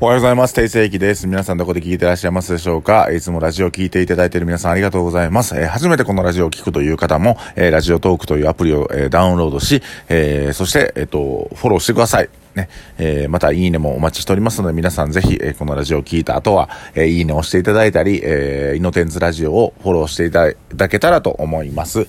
おはようございます。定世紀です。皆さんどこで聞いてらっしゃいますでしょうか？いつもラジオを聞いていただいている皆さんありがとうございます。えー、初めてこのラジオを聞くという方も、えー、ラジオトークというアプリを、えー、ダウンロードし、えそして、えっ、と、フォローしてください。ね、えー、またいいねもお待ちしておりますので、皆さんぜひ、えー、このラジオを聞いた後は、えー、いいねを押していただいたり、えー、イノテンズラジオをフォローしていただけたらと思います。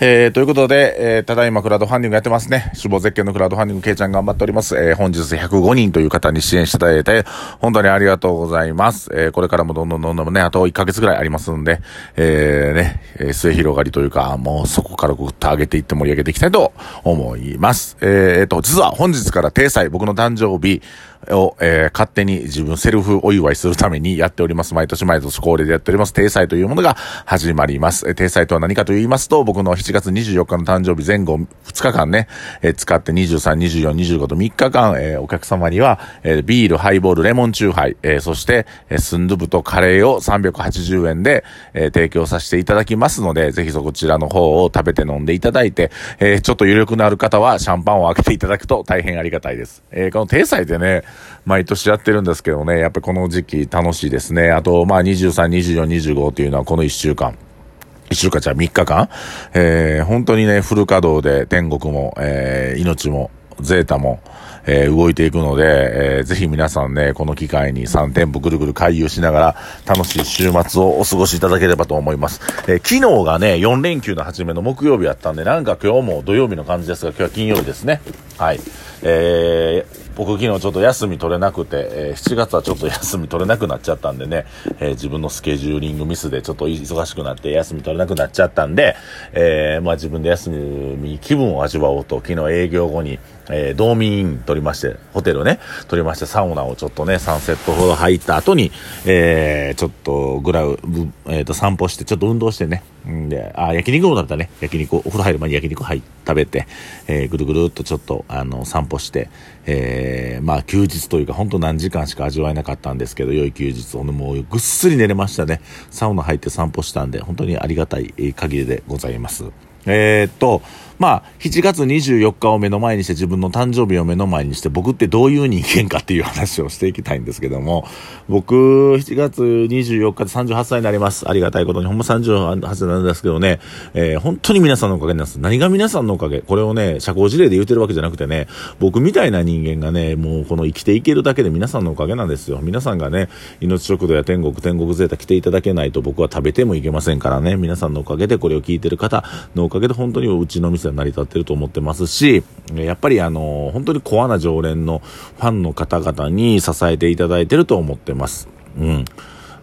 えー、ということで、えー、ただいまクラウドファンディングやってますね。死亡絶景のクラウドファンディング、ケイちゃん頑張っております。えー、本日105人という方に支援していただいて、本当にありがとうございます。えー、これからもどんどんどんどんね、あと1ヶ月ぐらいありますんで、えー、ね、えー、末広がりというか、もうそこからぐっと上げていって盛り上げていきたいと思います。えー、えー、と、実は本日から定裁い、僕の誕生日、を、えー、勝手に自分セルフお祝いするためにやっております。毎年毎年恒例でやっております。定祭というものが始まります。えー、定祭とは何かと言いますと、僕の7月24日の誕生日前後2日間ね、えー、使って23、24、25と3日間、えー、お客様には、えー、ビール、ハイボール、レモンチューハイ、えー、そして、えー、スンドゥブとカレーを380円で、えー、提供させていただきますので、ぜひそちらの方を食べて飲んでいただいて、えー、ちょっと余力のある方はシャンパンを開けていただくと大変ありがたいです。えー、この定祭でね、毎年やってるんですけどね、やっぱこの時期楽しいですね。あと、まあ23、24、25っていうのはこの1週間。1週間じゃ3日間、えー、本当にね、フル稼働で天国も、えー、命も、ゼータも、えー、動いていくので、えー、ぜひ皆さんね、この機会に3店舗ぐるぐる回遊しながら、楽しい週末をお過ごしいただければと思います。えー、昨日がね、4連休の初めの木曜日やったんで、なんか今日も土曜日の感じですが、今日は金曜日ですね。はい。えー、僕昨日ちょっと休み取れなくて、えー、7月はちょっと休み取れなくなっちゃったんでね、えー、自分のスケジューリングミスでちょっと忙しくなって休み取れなくなっちゃったんで、えー、まあ自分で休み気分を味わおうと昨日営業後に、えー、道民取りまして、ホテルね、取りまして、サウナをちょっとね、3セットほど入った後に、えー、ちょっとグラウ、えっ、ー、と、散歩して、ちょっと運動してね、んで、あ、焼肉もだったね、焼肉、お風呂入る前に焼肉入食べて、えー、ぐるぐるっとちょっと、あの、散歩して、えー、まあ、休日というか、ほんと何時間しか味わえなかったんですけど、良い休日を、もうぐっすり寝れましたね。サウナ入って散歩したんで、本当にありがたい限りでございます。えー、っと、まあ、7月24日を目の前にして自分の誕生日を目の前にして僕ってどういう人間かっていう話をしていきたいんですけども、僕、7月24日で38歳になります。ありがたいことに、ほんま38歳なんですけどね、えー、本当に皆さんのおかげなんです。何が皆さんのおかげ？これをね、社交辞令で言うてるわけじゃなくてね、僕みたいな人間がね、もうこの生きていけるだけで皆さんのおかげなんですよ。皆さんがね、命食堂や天国、天国ゼータ来ていただけないと僕は食べてもいけませんからね、皆さんのおかげでこれを聞いてる方のおかげで本当にうちの店成り立ってると思ってますし、やっぱりあの、本当にコアな常連のファンの方々に支えていただいてると思ってます。うん。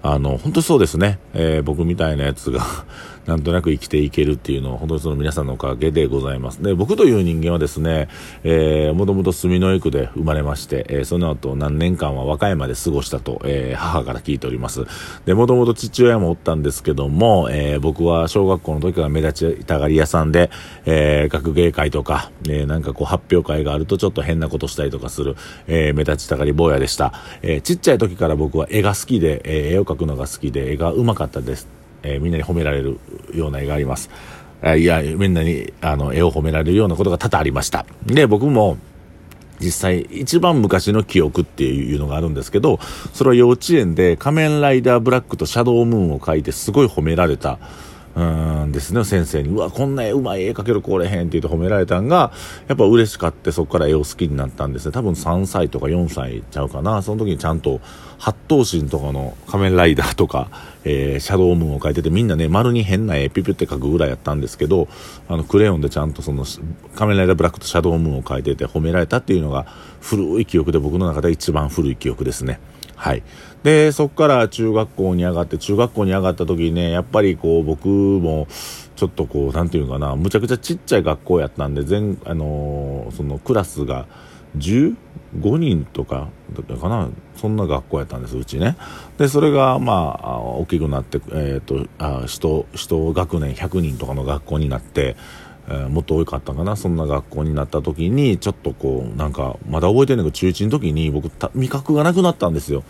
あの、本当そうですね。えー、僕みたいなやつがなんとなく生きていけるっていうのは、本当にその皆さんのおかげでございます。で、僕という人間はですね、えー、もともと住之江区で生まれまして、えー、その後何年間は和歌山で過ごしたと、えー、母から聞いております。で、もともと父親もおったんですけども、えー、僕は小学校の時から目立ちたがり屋さんで、えー、学芸会とか、えー、なんかこう発表会があるとちょっと変なことしたりとかする、えー、目立ちたがり坊やでした。えー、ちっちゃい時から僕は絵が好きで、えー、絵を描くのが好きで、絵が上手かったです。えー、みんなに褒められるような絵があります。いや、みんなに、あの、絵を褒められるようなことが多々ありました。で、僕も、実際、一番昔の記憶っていうのがあるんですけど、それは幼稚園で仮面ライダーブラックとシャドウムーンを描いてすごい褒められた。うんですね、先生に。うわ、こんな絵うまい絵描けるこれへんって言って褒められたんが、やっぱ嬉しかってそこから絵を好きになったんですね。多分3歳とか4歳ちゃうかな。その時にちゃんと、八頭身とかの仮面ライダーとか、えー、シャドウムーンを描いてて、みんなね、丸に変な絵ピュピって描くぐらいやったんですけど、あの、クレヨンでちゃんとその、仮面ライダーブラックとシャドウムーンを描いてて褒められたっていうのが、古い記憶で僕の中で一番古い記憶ですね。はい。で、そこから中学校に上がって、中学校に上がった時にね、やっぱりこう、僕も、ちょっとこう、なんていうかな、むちゃくちゃちっちゃい学校やったんで、全、あのー、そのクラスが15人とか、だったかな、そんな学校やったんです、うちね。で、それが、まあ、大きくなって、えっ、ー、と、あ、人、人学年100人とかの学校になって、えー、もっと多かったかな、そんな学校になった時に、ちょっとこう、なんか、まだ覚えてんねんけど、中1の時に僕、味覚がなくなったんですよ。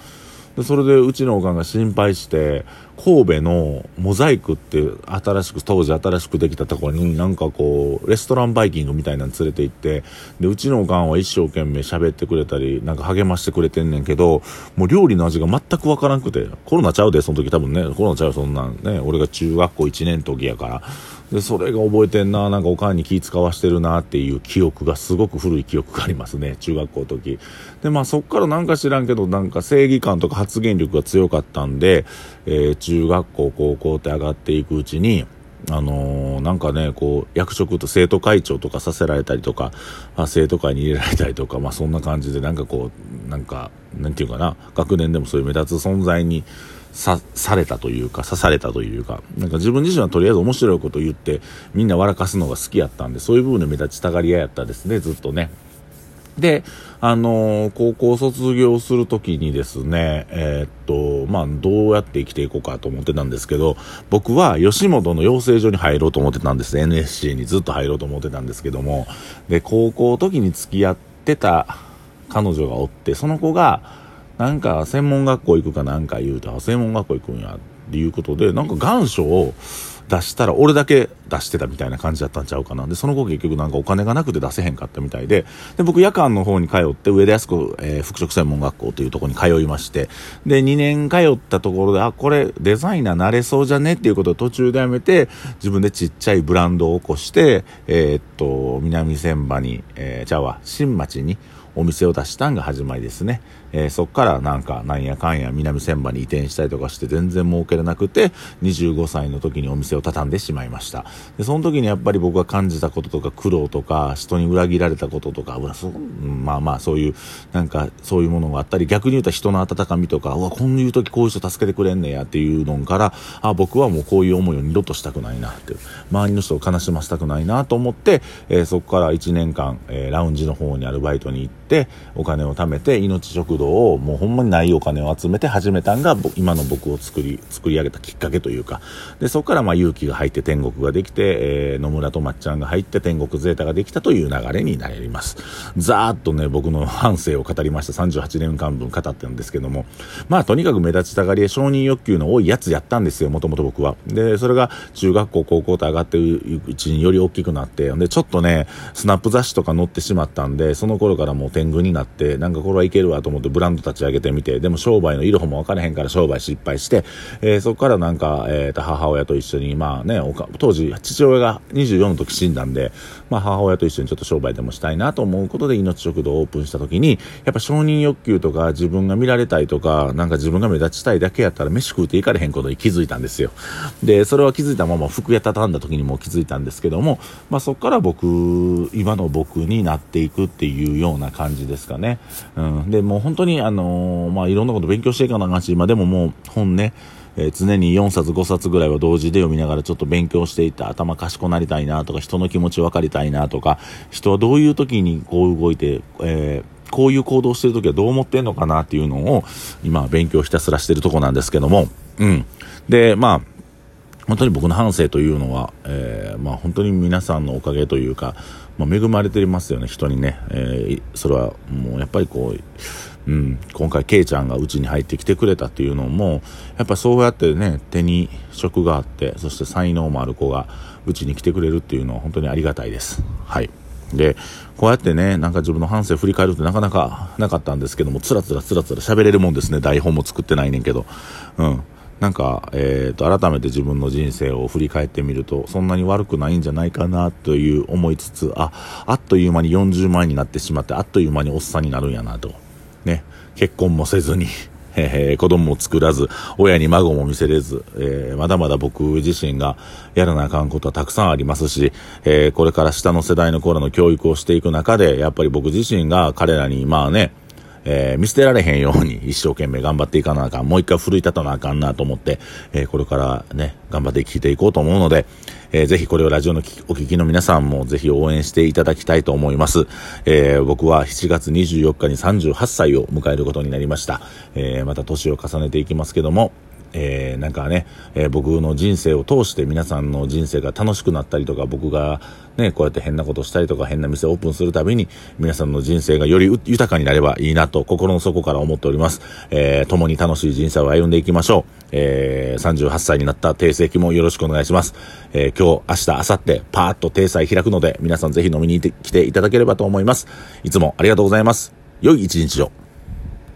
でそれでうちのおかんが心配して神戸のモザイクって新しく、当時新しくできたところになんかこう、レストランバイキングみたいなの連れて行って、で、うちのおかんは一生懸命喋ってくれたり、なんか励ましてくれてんねんけど、もう料理の味が全くわからんくて、コロナちゃうで、その時多分ね、コロナちゃうそんなんね、俺が中学校1年時やから、で、それが覚えてんな、なんかおかんに気使わしてるなっていう記憶がすごく古い記憶がありますね、中学校の時。で、まあそっからなんか知らんけど、なんか正義感とか発言力が強かったんで、えー、中学校、高校って上がっていくうちに、あのー、なんかね、こう、役職と生徒会長とかさせられたりとか、あ生徒会に入れられたりとか、まあそんな感じで、なんかこう、なんか、なんていうかな、学年でもそういう目立つ存在に、さ、されたというか、刺されたというか、なんか自分自身はとりあえず面白いこと言って、みんな笑かすのが好きやったんで、そういう部分で目立ちたがり屋やったですね、ずっとね。で、あのー、高校卒業するときにですね、えー、っと、まあ、どうやって生きていこうかと思ってたんですけど、僕は吉本の養成所に入ろうと思ってたんです。NSC にずっと入ろうと思ってたんですけども、で、高校時に付き合ってた彼女がおって、その子が、なんか専門学校行くかなんか言うと、専門学校行くんやっていうことで、なんか願書を出したら俺だけ出してたみたいな感じだったんちゃうかな。で、その後結局なんかお金がなくて出せへんかったみたいで、で、僕夜間の方に通って上田安子、えー、服飾専門学校というところに通いまして、で、2年通ったところで、あ、これデザイナーなれそうじゃねっていうことを途中でやめて、自分でちっちゃいブランドを起こして、えー、っと、南千葉に、えー、ちゃうわ、新町に、お店を出したんが始まりですね。えー、そっからなんかなんやかんや南千葉に移転したりとかして全然儲けれなくて、25歳の時にお店を畳んでしまいました。で、その時にやっぱり僕が感じたこととか苦労とか、人に裏切られたこととか、まあまあそういう、なんかそういうものがあったり、逆に言うと人の温かみとか、うわ、こういう時こういう人助けてくれんねやっていうのから、あ、僕はもうこういう思いを二度としたくないなって、周りの人を悲しませたくないなと思って、えー、そこから1年間、えー、ラウンジの方にアルバイトに行って、お金を貯めて、命食堂をもうほんまにないお金を集めて始めたんが、今の僕を作り、作り上げたきっかけというか、で、そこからまあ勇気が入って天国ができて、えー、野村とまっちゃんが入って天国ゼータができたという流れになります。ざーっとね、僕の反省を語りました。38年間分語ってるんですけども、まあとにかく目立ちたがり承認欲求の多いやつやったんですよ、もともと僕は。で、それが中学校、高校と上がっていくうちにより大きくなって、で、ちょっとね、スナップ雑誌とか載ってしまったんで、その頃からもう天狗になって、なんかこれはいけるわと思ってブランド立ち上げてみて、でも商売のいろはも分からへんから商売失敗して、えー、そこからなんか、えー、と母親と一緒に、まあね、当時父親が24の時死んだんで、まあ母親と一緒にちょっと商売でもしたいなと思うことで命食堂をオープンした時に、やっぱ承認欲求とか自分が見られたいとか、なんか自分が目立ちたいだけやったら飯食うていかれへんことに気づいたんですよ。で、それは気づいたまま服屋畳んだ時にも気づいたんですけども、まあそこから僕、今の僕になっていくっていうような感じですかね。うん。で、もう本当当にあのー、まあいろんなこと勉強していかなあかんし、今でももう本ね、えー、常に4冊5冊ぐらいは同時で読みながらちょっと勉強していって頭賢くなりたいなとか人の気持ち分かりたいなとか人はどういう時にこう動いて、えーこういう行動してる時はどう思ってんのかなっていうのを今勉強ひたすらしてるとこなんですけども、うん。で、まあ、本当に僕の反省というのは、えー、まあ本当に皆さんのおかげというか、まあ、恵まれてますよね、人にね。えー、それはもうやっぱりこう、うん、今回、ケイちゃんがうちに入ってきてくれたっていうのも、やっぱそうやってね、手に職があって、そして才能もある子がうちに来てくれるっていうのは本当にありがたいです。はい。で、こうやってね、なんか自分の反省振り返るってなかなかなかったんですけども、つらつらつらつら喋れるもんですね。台本も作ってないねんけど。うん。なんか、え、ー、と、改めて自分の人生を振り返ってみると、そんなに悪くないんじゃないかなという思いつつ、あ、あっという間に40万円になってしまって、あっという間におっさんになるんやなと。ね、結婚もせずに、えー、子供も作らず、親に孫も見せれず、えー、まだまだ僕自身がやらなあかんことはたくさんありますし、えー、これから下の世代の子らの教育をしていく中で、やっぱり僕自身が彼らに、まあね、えー、見捨てられへんように一生懸命頑張っていかなあかん。もう一回奮い立たなあかんなと思って、えー、これからね、頑張って聞いていこうと思うので、えー、ぜひこれをラジオのお聞きの皆さんもぜひ応援していただきたいと思います。えー、僕は7月24日に38歳を迎えることになりました。え、また年を重ねていきますけども、えー、なんかね、えー、僕の人生を通して皆さんの人生が楽しくなったりとか、僕がね、こうやって変なことしたりとか、変な店をオープンするたびに、皆さんの人生がより豊かになればいいなと、心の底から思っております。えー、共に楽しい人生を歩んでいきましょう。えー、38歳になった定世もよろしくお願いします。えー、今日、明日、明後日、パーッと定祭開くので、皆さんぜひ飲みに来ていただければと思います。いつもありがとうございます。良い一日を。